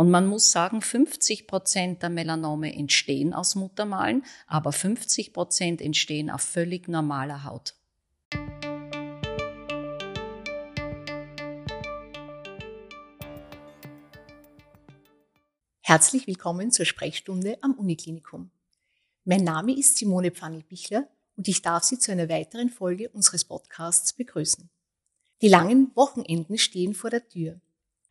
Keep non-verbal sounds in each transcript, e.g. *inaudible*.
Und man muss sagen, 50 Prozent der Melanome entstehen aus Muttermalen, aber 50 Prozent entstehen auf völlig normaler Haut. Herzlich willkommen zur Sprechstunde am Uniklinikum. Mein Name ist Simone Pfannel-Bichler und ich darf Sie zu einer weiteren Folge unseres Podcasts begrüßen. Die langen Wochenenden stehen vor der Tür.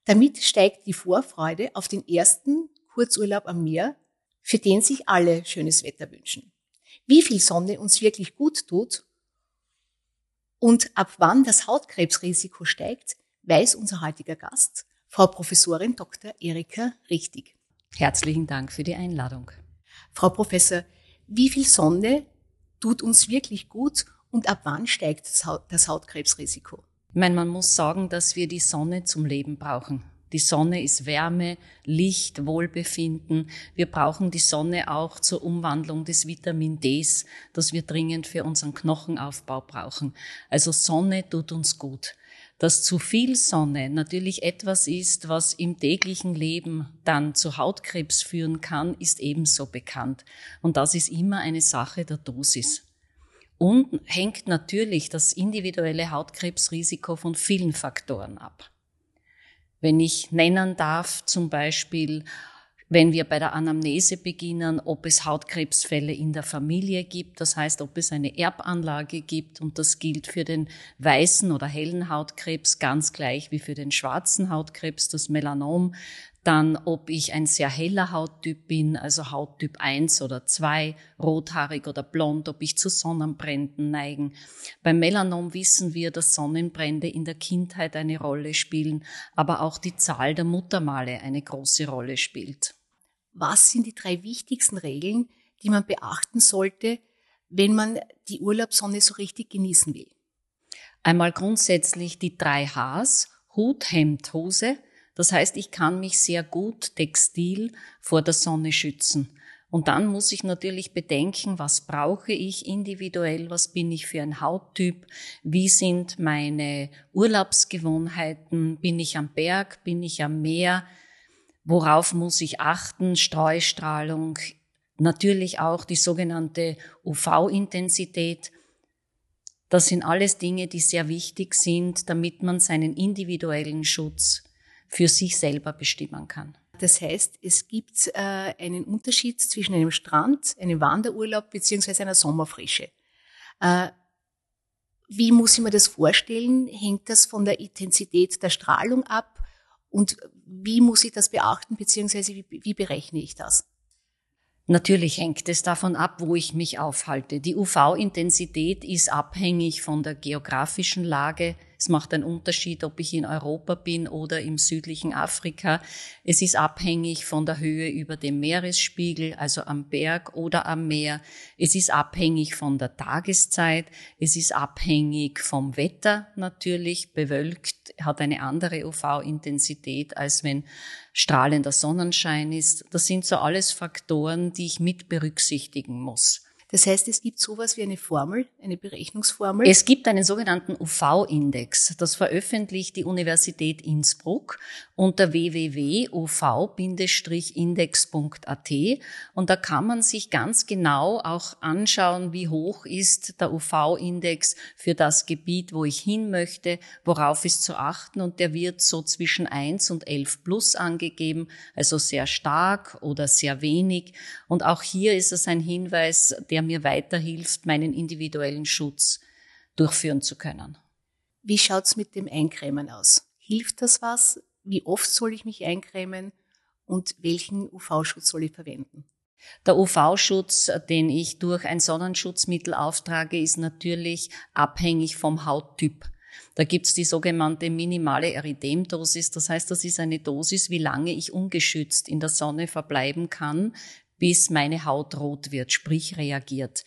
Damit steigt die Vorfreude auf den ersten Kurzurlaub am Meer, für den sich alle schönes Wetter wünschen. Wie viel Sonne uns wirklich gut tut und ab wann das Hautkrebsrisiko steigt, weiß unser heutiger Gast, Frau Professorin Dr. Erika Richtig. Herzlichen Dank für die Einladung. Frau Professor, wie viel Sonne tut uns wirklich gut und ab wann steigt das Hautkrebsrisiko? Ich meine, man muss sagen, dass wir die Sonne zum Leben brauchen. Die Sonne ist Wärme, Licht, Wohlbefinden. Wir brauchen die Sonne auch zur Umwandlung des Vitamin Ds, das wir dringend für unseren Knochenaufbau brauchen. Also Sonne tut uns gut. Dass zu viel Sonne natürlich etwas ist, was im täglichen Leben dann zu Hautkrebs führen kann, ist ebenso bekannt. Und das ist immer eine Sache der Dosis. Und hängt natürlich das individuelle Hautkrebsrisiko von vielen Faktoren ab. Wenn ich nennen darf, zum Beispiel, wenn wir bei der Anamnese beginnen, ob es Hautkrebsfälle in der Familie gibt, das heißt, ob es eine Erbanlage gibt, und das gilt für den weißen oder hellen Hautkrebs ganz gleich wie für den schwarzen Hautkrebs, das Melanom, dann ob ich ein sehr heller Hauttyp bin, also Hauttyp 1 oder 2, rothaarig oder blond, ob ich zu Sonnenbränden neigen. Beim Melanom wissen wir, dass Sonnenbrände in der Kindheit eine Rolle spielen, aber auch die Zahl der Muttermale eine große Rolle spielt. Was sind die drei wichtigsten Regeln, die man beachten sollte, wenn man die Urlaubssonne so richtig genießen will? Einmal grundsätzlich die drei Hs, Hut, Hemd, Hose, das heißt, ich kann mich sehr gut textil vor der Sonne schützen. Und dann muss ich natürlich bedenken, was brauche ich individuell, was bin ich für ein Hauttyp, wie sind meine Urlaubsgewohnheiten, bin ich am Berg, bin ich am Meer, worauf muss ich achten, Streustrahlung, natürlich auch die sogenannte UV-Intensität. Das sind alles Dinge, die sehr wichtig sind, damit man seinen individuellen Schutz für sich selber bestimmen kann. Das heißt, es gibt äh, einen Unterschied zwischen einem Strand, einem Wanderurlaub beziehungsweise einer Sommerfrische. Äh, wie muss ich mir das vorstellen? Hängt das von der Intensität der Strahlung ab? Und wie muss ich das beachten, beziehungsweise wie, wie berechne ich das? Natürlich hängt es davon ab, wo ich mich aufhalte. Die UV-Intensität ist abhängig von der geografischen Lage, es macht einen Unterschied, ob ich in Europa bin oder im südlichen Afrika. Es ist abhängig von der Höhe über dem Meeresspiegel, also am Berg oder am Meer. Es ist abhängig von der Tageszeit. Es ist abhängig vom Wetter natürlich. Bewölkt hat eine andere UV-Intensität, als wenn strahlender Sonnenschein ist. Das sind so alles Faktoren, die ich mit berücksichtigen muss. Das heißt, es gibt sowas wie eine Formel, eine Berechnungsformel. Es gibt einen sogenannten UV-Index. Das veröffentlicht die Universität Innsbruck unter www.uv-index.at und da kann man sich ganz genau auch anschauen, wie hoch ist der UV-Index für das Gebiet, wo ich hin möchte, worauf ist zu achten und der wird so zwischen 1 und 11 plus angegeben, also sehr stark oder sehr wenig und auch hier ist es ein Hinweis, der der mir weiterhilft, meinen individuellen Schutz durchführen zu können. Wie schaut's mit dem Eincremen aus? Hilft das was? Wie oft soll ich mich eincremen? Und welchen UV-Schutz soll ich verwenden? Der UV-Schutz, den ich durch ein Sonnenschutzmittel auftrage, ist natürlich abhängig vom Hauttyp. Da gibt's die sogenannte minimale Erythemdosis. Das heißt, das ist eine Dosis, wie lange ich ungeschützt in der Sonne verbleiben kann, bis meine Haut rot wird, sprich reagiert.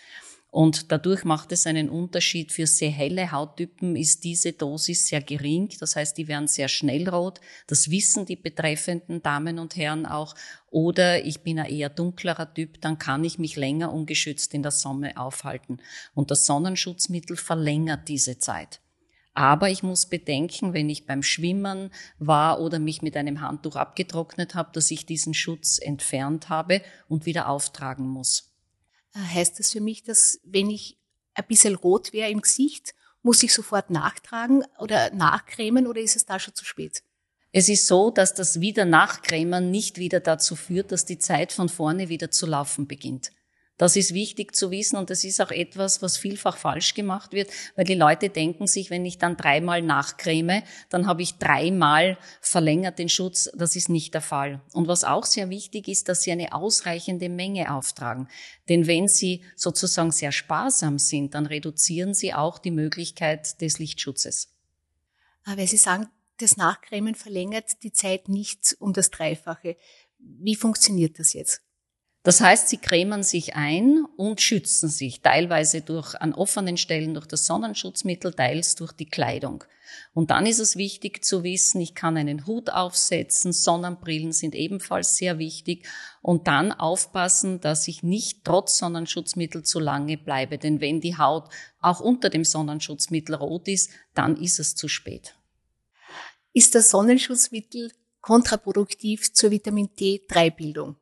Und dadurch macht es einen Unterschied. Für sehr helle Hauttypen ist diese Dosis sehr gering. Das heißt, die werden sehr schnell rot. Das wissen die betreffenden Damen und Herren auch. Oder ich bin ein eher dunklerer Typ, dann kann ich mich länger ungeschützt in der Sonne aufhalten. Und das Sonnenschutzmittel verlängert diese Zeit. Aber ich muss bedenken, wenn ich beim Schwimmen war oder mich mit einem Handtuch abgetrocknet habe, dass ich diesen Schutz entfernt habe und wieder auftragen muss. Heißt das für mich, dass wenn ich ein bisschen rot wäre im Gesicht, muss ich sofort nachtragen oder nachcremen oder ist es da schon zu spät? Es ist so, dass das wieder Nachcremen nicht wieder dazu führt, dass die Zeit von vorne wieder zu laufen beginnt. Das ist wichtig zu wissen und das ist auch etwas, was vielfach falsch gemacht wird, weil die Leute denken sich, wenn ich dann dreimal nachcreme, dann habe ich dreimal verlängert den Schutz. Das ist nicht der Fall. Und was auch sehr wichtig ist, dass Sie eine ausreichende Menge auftragen. Denn wenn Sie sozusagen sehr sparsam sind, dann reduzieren Sie auch die Möglichkeit des Lichtschutzes. Weil Sie sagen, das Nachcremen verlängert die Zeit nicht um das Dreifache. Wie funktioniert das jetzt? Das heißt, sie cremen sich ein und schützen sich, teilweise durch an offenen Stellen durch das Sonnenschutzmittel, teils durch die Kleidung. Und dann ist es wichtig zu wissen, ich kann einen Hut aufsetzen, Sonnenbrillen sind ebenfalls sehr wichtig und dann aufpassen, dass ich nicht trotz Sonnenschutzmittel zu lange bleibe, denn wenn die Haut auch unter dem Sonnenschutzmittel rot ist, dann ist es zu spät. Ist das Sonnenschutzmittel kontraproduktiv zur Vitamin D3-Bildung?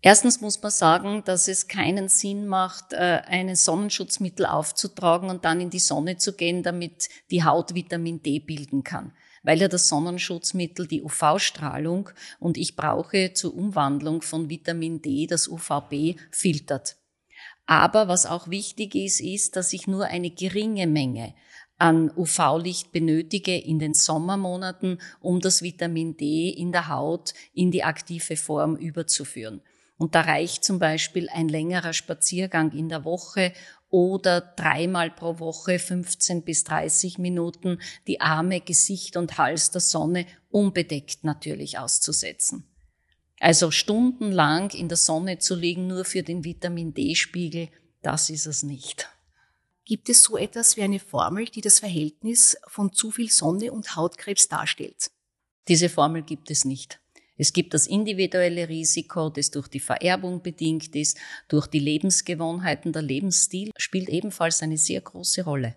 Erstens muss man sagen, dass es keinen Sinn macht, äh, ein Sonnenschutzmittel aufzutragen und dann in die Sonne zu gehen, damit die Haut Vitamin D bilden kann. Weil ja das Sonnenschutzmittel die UV-Strahlung und ich brauche zur Umwandlung von Vitamin D das UVB filtert. Aber was auch wichtig ist, ist, dass ich nur eine geringe Menge an UV-Licht benötige in den Sommermonaten, um das Vitamin D in der Haut in die aktive Form überzuführen. Und da reicht zum Beispiel ein längerer Spaziergang in der Woche oder dreimal pro Woche 15 bis 30 Minuten die Arme, Gesicht und Hals der Sonne unbedeckt natürlich auszusetzen. Also stundenlang in der Sonne zu liegen nur für den Vitamin D-Spiegel, das ist es nicht. Gibt es so etwas wie eine Formel, die das Verhältnis von zu viel Sonne und Hautkrebs darstellt? Diese Formel gibt es nicht. Es gibt das individuelle Risiko, das durch die Vererbung bedingt ist, durch die Lebensgewohnheiten. Der Lebensstil spielt ebenfalls eine sehr große Rolle.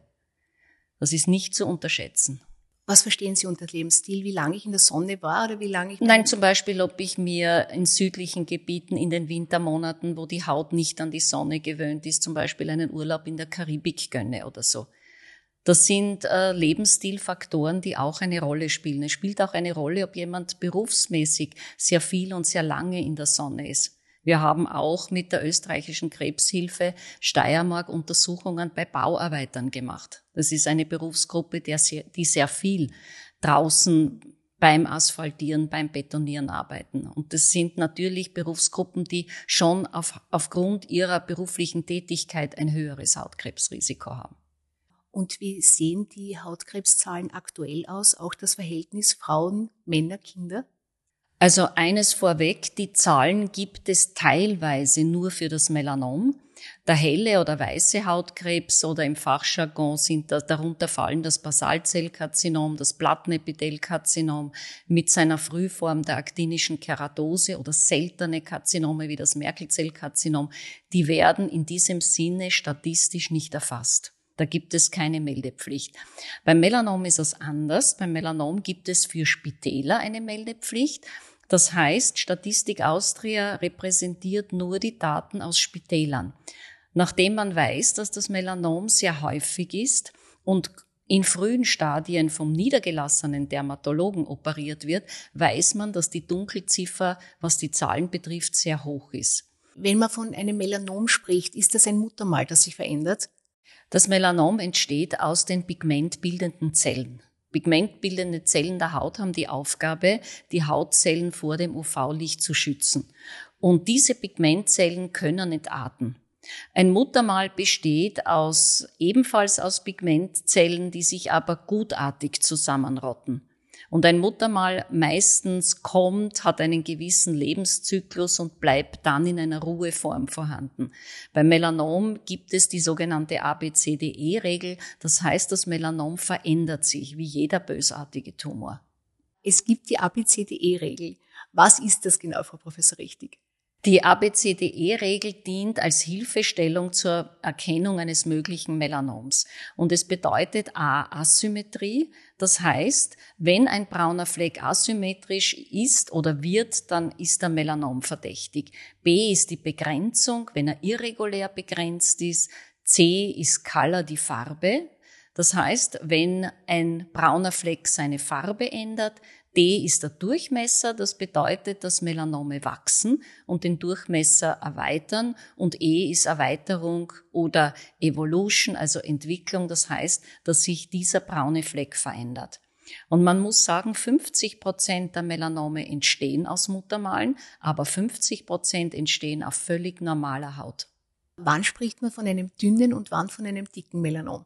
Das ist nicht zu unterschätzen. Was verstehen Sie unter Lebensstil? Wie lange ich in der Sonne war oder wie lange ich? Nein, zum Beispiel, ob ich mir in südlichen Gebieten in den Wintermonaten, wo die Haut nicht an die Sonne gewöhnt ist, zum Beispiel einen Urlaub in der Karibik gönne oder so. Das sind äh, Lebensstilfaktoren, die auch eine Rolle spielen. Es spielt auch eine Rolle, ob jemand berufsmäßig sehr viel und sehr lange in der Sonne ist. Wir haben auch mit der österreichischen Krebshilfe Steiermark Untersuchungen bei Bauarbeitern gemacht. Das ist eine Berufsgruppe, die sehr viel draußen beim Asphaltieren, beim Betonieren arbeiten. Und das sind natürlich Berufsgruppen, die schon auf, aufgrund ihrer beruflichen Tätigkeit ein höheres Hautkrebsrisiko haben. Und wie sehen die Hautkrebszahlen aktuell aus? Auch das Verhältnis Frauen, Männer, Kinder? Also eines vorweg, die Zahlen gibt es teilweise nur für das Melanom. Der helle oder weiße Hautkrebs oder im Fachjargon sind da, darunter fallen das Basalzellkarzinom, das Plattenepithelkarzinom mit seiner Frühform der aktinischen Keratose oder seltene Karzinome wie das Merkelzellkarzinom. Die werden in diesem Sinne statistisch nicht erfasst. Da gibt es keine Meldepflicht. Beim Melanom ist es anders. Beim Melanom gibt es für Spitäler eine Meldepflicht. Das heißt, Statistik Austria repräsentiert nur die Daten aus Spitälern. Nachdem man weiß, dass das Melanom sehr häufig ist und in frühen Stadien vom niedergelassenen Dermatologen operiert wird, weiß man, dass die Dunkelziffer, was die Zahlen betrifft, sehr hoch ist. Wenn man von einem Melanom spricht, ist das ein Muttermal, das sich verändert? Das Melanom entsteht aus den pigmentbildenden Zellen. Pigmentbildende Zellen der Haut haben die Aufgabe, die Hautzellen vor dem UV-Licht zu schützen. Und diese Pigmentzellen können entarten. Ein Muttermal besteht aus, ebenfalls aus Pigmentzellen, die sich aber gutartig zusammenrotten. Und ein Muttermal meistens kommt, hat einen gewissen Lebenszyklus und bleibt dann in einer Ruheform vorhanden. Beim Melanom gibt es die sogenannte ABCDE-Regel. Das heißt, das Melanom verändert sich wie jeder bösartige Tumor. Es gibt die ABCDE-Regel. Was ist das genau, Frau Professor Richtig? Die ABCDE-Regel dient als Hilfestellung zur Erkennung eines möglichen Melanoms. Und es bedeutet A, Asymmetrie. Das heißt, wenn ein brauner Fleck asymmetrisch ist oder wird, dann ist der Melanom verdächtig. B ist die Begrenzung, wenn er irregulär begrenzt ist. C ist Color, die Farbe. Das heißt, wenn ein brauner Fleck seine Farbe ändert, D ist der Durchmesser, das bedeutet, dass Melanome wachsen und den Durchmesser erweitern und E ist Erweiterung oder Evolution, also Entwicklung, das heißt, dass sich dieser braune Fleck verändert. Und man muss sagen, 50 Prozent der Melanome entstehen aus Muttermalen, aber 50 Prozent entstehen auf völlig normaler Haut. Wann spricht man von einem dünnen und wann von einem dicken Melanom?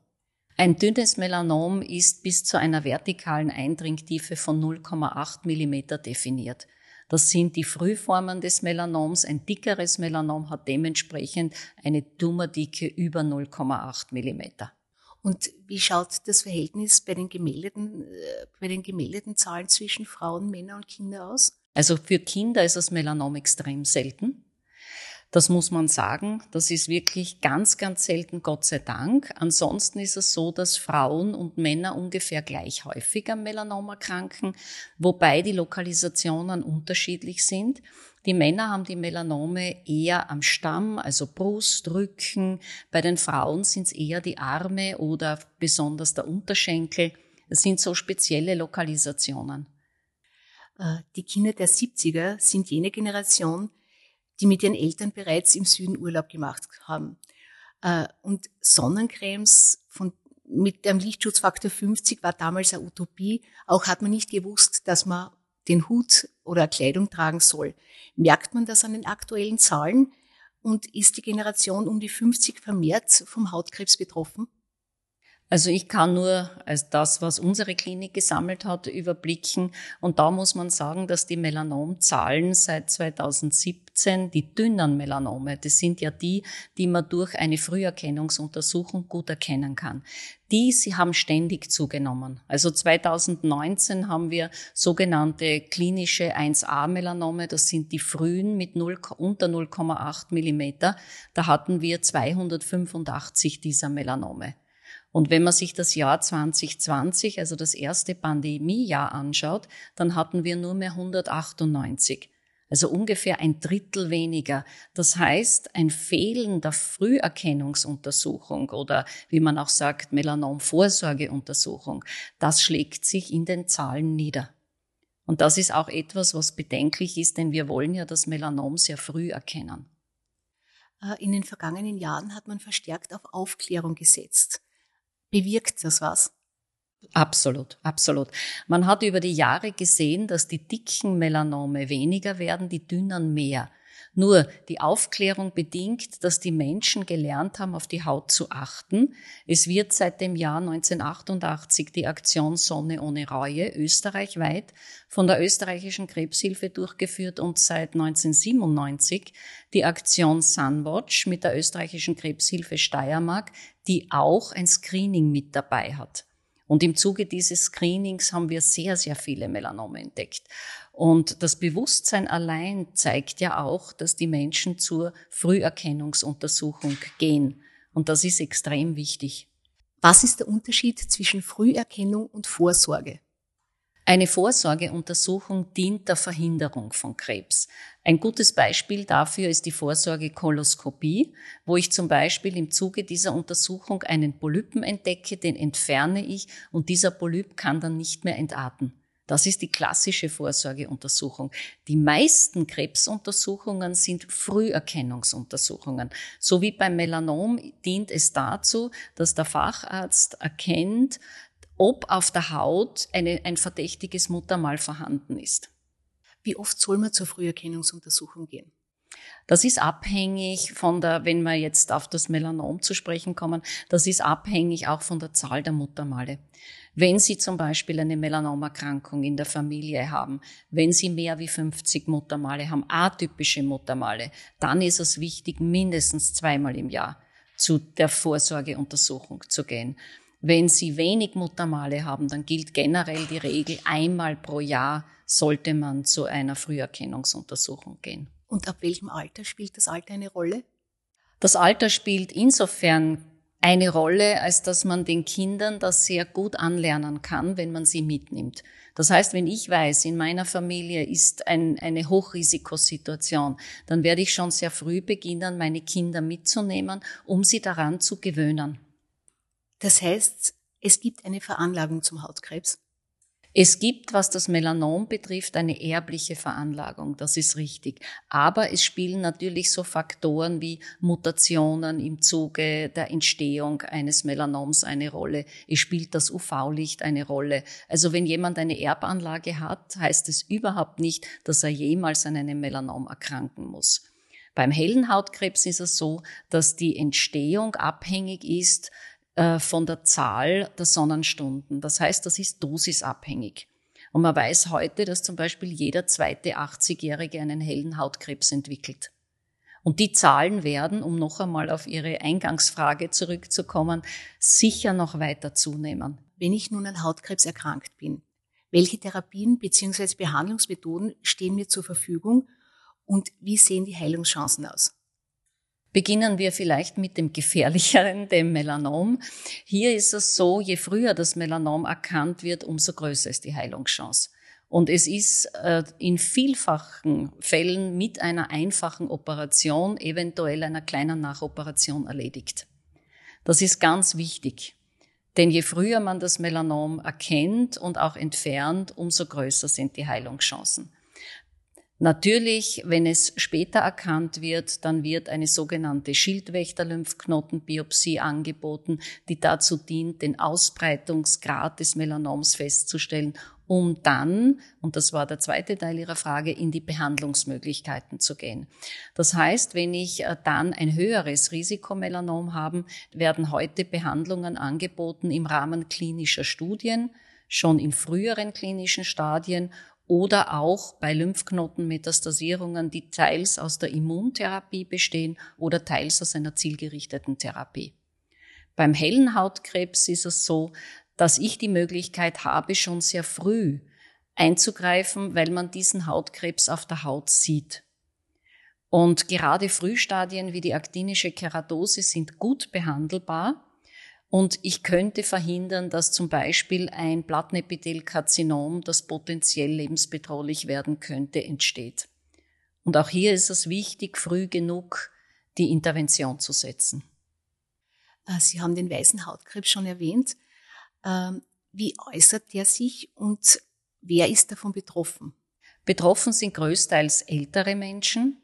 Ein dünnes Melanom ist bis zu einer vertikalen Eindringtiefe von 0,8 mm definiert. Das sind die Frühformen des Melanoms. Ein dickeres Melanom hat dementsprechend eine Tummerdicke über 0,8 mm. Und wie schaut das Verhältnis bei den gemeldeten, äh, bei den gemeldeten Zahlen zwischen Frauen, Männern und Kindern aus? Also für Kinder ist das Melanom extrem selten. Das muss man sagen. Das ist wirklich ganz, ganz selten, Gott sei Dank. Ansonsten ist es so, dass Frauen und Männer ungefähr gleich häufig am Melanom erkranken, wobei die Lokalisationen unterschiedlich sind. Die Männer haben die Melanome eher am Stamm, also Brust, Rücken. Bei den Frauen sind es eher die Arme oder besonders der Unterschenkel. Es sind so spezielle Lokalisationen. Äh, die Kinder der 70er sind jene Generation, die mit ihren Eltern bereits im Süden Urlaub gemacht haben. Äh, und Sonnencremes von, mit einem Lichtschutzfaktor 50 war damals eine Utopie. Auch hat man nicht gewusst, dass man den Hut oder Kleidung tragen soll. Merkt man das an den aktuellen Zahlen? Und ist die Generation um die 50 vermehrt vom Hautkrebs betroffen? Also ich kann nur als das, was unsere Klinik gesammelt hat, überblicken. Und da muss man sagen, dass die Melanomzahlen seit 2017, die dünnen Melanome, das sind ja die, die man durch eine Früherkennungsuntersuchung gut erkennen kann. Die, sie haben ständig zugenommen. Also 2019 haben wir sogenannte klinische 1a-Melanome, das sind die frühen mit 0, unter 0,8 Millimeter. Da hatten wir 285 dieser Melanome. Und wenn man sich das Jahr 2020, also das erste Pandemiejahr anschaut, dann hatten wir nur mehr 198. Also ungefähr ein Drittel weniger. Das heißt, ein Fehlen der Früherkennungsuntersuchung oder wie man auch sagt, Melanom-Vorsorgeuntersuchung, das schlägt sich in den Zahlen nieder. Und das ist auch etwas, was bedenklich ist, denn wir wollen ja das Melanom sehr früh erkennen. Äh, in den vergangenen Jahren hat man verstärkt auf Aufklärung gesetzt bewirkt das was? Absolut, absolut. Man hat über die Jahre gesehen, dass die dicken Melanome weniger werden, die dünnen mehr. Nur die Aufklärung bedingt, dass die Menschen gelernt haben, auf die Haut zu achten. Es wird seit dem Jahr 1988 die Aktion Sonne ohne Reue österreichweit von der österreichischen Krebshilfe durchgeführt und seit 1997 die Aktion Sunwatch mit der österreichischen Krebshilfe Steiermark, die auch ein Screening mit dabei hat. Und im Zuge dieses Screenings haben wir sehr, sehr viele Melanome entdeckt. Und das Bewusstsein allein zeigt ja auch, dass die Menschen zur Früherkennungsuntersuchung gehen. Und das ist extrem wichtig. Was ist der Unterschied zwischen Früherkennung und Vorsorge? Eine Vorsorgeuntersuchung dient der Verhinderung von Krebs. Ein gutes Beispiel dafür ist die Vorsorgekoloskopie, wo ich zum Beispiel im Zuge dieser Untersuchung einen Polypen entdecke, den entferne ich und dieser Polyp kann dann nicht mehr entarten. Das ist die klassische Vorsorgeuntersuchung. Die meisten Krebsuntersuchungen sind Früherkennungsuntersuchungen. So wie beim Melanom dient es dazu, dass der Facharzt erkennt, ob auf der Haut eine, ein verdächtiges Muttermal vorhanden ist. Wie oft soll man zur Früherkennungsuntersuchung gehen? Das ist abhängig von der, wenn wir jetzt auf das Melanom zu sprechen kommen, das ist abhängig auch von der Zahl der Muttermale. Wenn Sie zum Beispiel eine Melanomerkrankung in der Familie haben, wenn Sie mehr wie 50 Muttermale haben, atypische Muttermale, dann ist es wichtig, mindestens zweimal im Jahr zu der Vorsorgeuntersuchung zu gehen. Wenn Sie wenig Muttermale haben, dann gilt generell die Regel, einmal pro Jahr sollte man zu einer Früherkennungsuntersuchung gehen. Und ab welchem Alter spielt das Alter eine Rolle? Das Alter spielt insofern eine Rolle, als dass man den Kindern das sehr gut anlernen kann, wenn man sie mitnimmt. Das heißt, wenn ich weiß, in meiner Familie ist ein, eine Hochrisikosituation, dann werde ich schon sehr früh beginnen, meine Kinder mitzunehmen, um sie daran zu gewöhnen. Das heißt, es gibt eine Veranlagung zum Hautkrebs? Es gibt, was das Melanom betrifft, eine erbliche Veranlagung, das ist richtig. Aber es spielen natürlich so Faktoren wie Mutationen im Zuge der Entstehung eines Melanoms eine Rolle. Es spielt das UV-Licht eine Rolle. Also wenn jemand eine Erbanlage hat, heißt es überhaupt nicht, dass er jemals an einem Melanom erkranken muss. Beim hellen Hautkrebs ist es so, dass die Entstehung abhängig ist äh, von der Zahl der Sonnenstunden. Das heißt, das ist dosisabhängig. Und man weiß heute, dass zum Beispiel jeder zweite 80-Jährige einen hellen Hautkrebs entwickelt. Und die Zahlen werden, um noch einmal auf Ihre Eingangsfrage zurückzukommen, sicher noch weiter zunehmen. Wenn ich nun an Hautkrebs erkrankt bin, welche Therapien bzw. Behandlungsmethoden stehen mir zur Verfügung und wie sehen die Heilungschancen aus? Beginnen wir vielleicht mit dem gefährlicheren, *laughs* dem Melanom. Hier ist es so, je früher das Melanom erkannt wird, umso größer ist die Heilungschance. Und es ist äh, in vielfachen Fällen mit einer einfachen Operation, eventuell einer kleinen Nachoperation erledigt. Das ist ganz wichtig. Denn je früher man das Melanom erkennt und auch entfernt, umso größer sind die Heilungschancen. Natürlich, wenn es später erkannt wird, dann wird eine sogenannte Schildwächter-Lymphknotenbiopsie angeboten, die dazu dient, den Ausbreitungsgrad des Melanoms festzustellen, um dann, und das war der zweite Teil Ihrer Frage, in die Behandlungsmöglichkeiten zu gehen. Das heißt, wenn ich äh, dann ein höheres Risikomelanom habe, werden heute Behandlungen angeboten im Rahmen klinischer Studien, schon in früheren klinischen Stadien oder auch bei Lymphknotenmetastasierungen, die teils aus der Immuntherapie bestehen oder teils aus einer zielgerichteten Therapie. Beim hellen Hautkrebs ist es so, dass ich die Möglichkeit habe, schon sehr früh einzugreifen, weil man diesen Hautkrebs auf der Haut sieht. Und gerade Frühstadien wie die aktinische Keratose sind gut behandelbar und ich könnte verhindern, dass zum Beispiel ein Plattenepithelkarzinom, das potenziell lebensbedrohlich werden könnte, entsteht. Und auch hier ist es wichtig, früh genug die Intervention zu setzen. Äh, Sie haben den weißen Hautkrebs schon erwähnt. Ähm, wie äußert der sich und wer ist davon betroffen? Betroffen sind größtenteils ältere Menschen,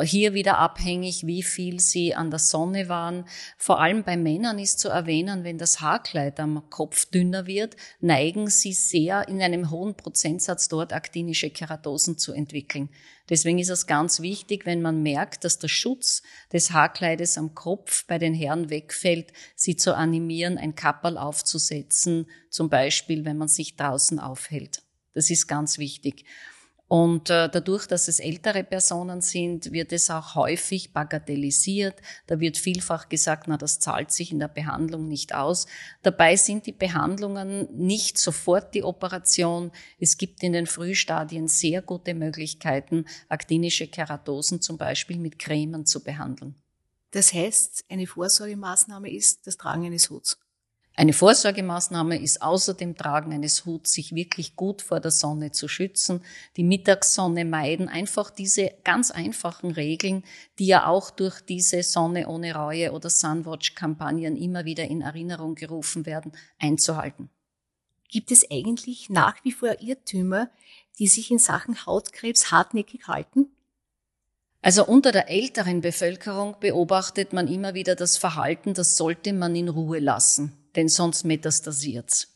hier wieder abhängig, wie viel sie an der Sonne waren. Vor allem bei Männern ist zu erwähnen, wenn das Haarkleid am Kopf dünner wird, neigen sie sehr in einem hohen Prozentsatz dort aktinische Keratosen zu entwickeln. Deswegen ist es ganz wichtig, wenn man merkt, dass der Schutz des Haarkleides am Kopf bei den Herren wegfällt, sie zu animieren, ein Kapperl aufzusetzen, zum Beispiel, wenn man sich draußen aufhält. Das ist ganz wichtig. Und äh, dadurch, dass es ältere Personen sind, wird es auch häufig bagatellisiert. Da wird vielfach gesagt, na, das zahlt sich in der Behandlung nicht aus. Dabei sind die Behandlungen nicht sofort die Operation. Es gibt in den Frühstadien sehr gute Möglichkeiten, aktinische Keratosen zum Beispiel mit Cremen zu behandeln. Das heißt, eine Vorsorgemaßnahme ist das Tragen eines Huts. Eine Vorsorgemaßnahme ist außer dem Tragen eines Huts, sich wirklich gut vor der Sonne zu schützen, die Mittagssonne meiden, einfach diese ganz einfachen Regeln, die ja auch durch diese Sonne ohne Reue oder Sunwatch-Kampagnen immer wieder in Erinnerung gerufen werden, einzuhalten. Gibt es eigentlich nach wie vor Irrtümer, die sich in Sachen Hautkrebs hartnäckig halten? Also unter der älteren Bevölkerung beobachtet man immer wieder das Verhalten, das sollte man in Ruhe lassen denn sonst metastasiert's.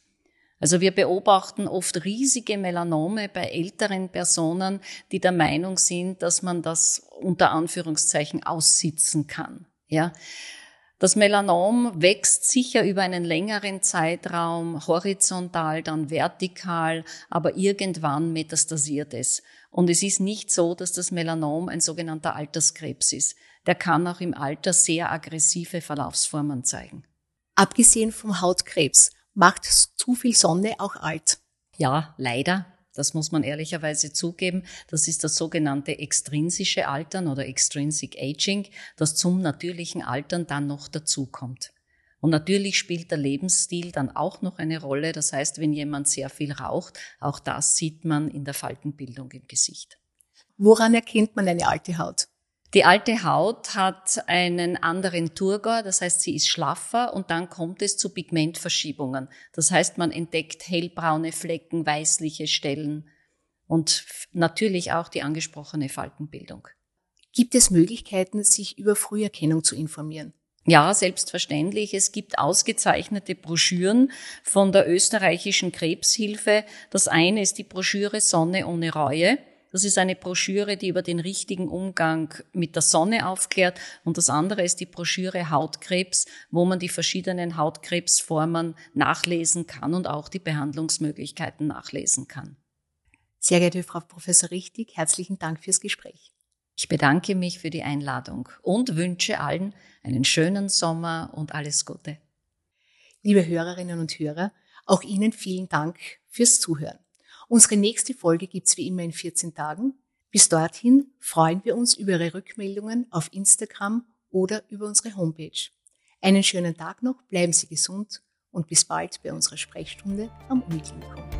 Also wir beobachten oft riesige Melanome bei älteren Personen, die der Meinung sind, dass man das unter Anführungszeichen aussitzen kann. Ja. Das Melanom wächst sicher über einen längeren Zeitraum, horizontal, dann vertikal, aber irgendwann metastasiert es. Und es ist nicht so, dass das Melanom ein sogenannter Alterskrebs ist. Der kann auch im Alter sehr aggressive Verlaufsformen zeigen. Abgesehen vom Hautkrebs, macht zu viel Sonne auch alt? Ja, leider. Das muss man ehrlicherweise zugeben. Das ist das sogenannte extrinsische Altern oder Extrinsic Aging, das zum natürlichen Altern dann noch dazukommt. Und natürlich spielt der Lebensstil dann auch noch eine Rolle. Das heißt, wenn jemand sehr viel raucht, auch das sieht man in der Faltenbildung im Gesicht. Woran erkennt man eine alte Haut? Die alte Haut hat einen anderen Turgor, das heißt, sie ist schlaffer und dann kommt es zu Pigmentverschiebungen. Das heißt, man entdeckt hellbraune Flecken, weißliche Stellen und natürlich auch die angesprochene Faltenbildung. Gibt es Möglichkeiten, sich über Früherkennung zu informieren? Ja, selbstverständlich. Es gibt ausgezeichnete Broschüren von der österreichischen Krebshilfe. Das eine ist die Broschüre Sonne ohne Reue. Das ist eine Broschüre, die über den richtigen Umgang mit der Sonne aufklärt. Und das andere ist die Broschüre Hautkrebs, wo man die verschiedenen Hautkrebsformen nachlesen kann und auch die Behandlungsmöglichkeiten nachlesen kann. Sehr geehrte Frau Professor Richtig, herzlichen Dank fürs Gespräch. Ich bedanke mich für die Einladung und wünsche allen einen schönen Sommer und alles Gute. Liebe Hörerinnen und Hörer, auch Ihnen vielen Dank fürs Zuhören. Unsere nächste Folge gibt's wie immer in 14 Tagen. Bis dorthin freuen wir uns über Ihre Rückmeldungen auf Instagram oder über unsere Homepage. Einen schönen Tag noch, bleiben Sie gesund und bis bald bei unserer Sprechstunde am Uniklinikum.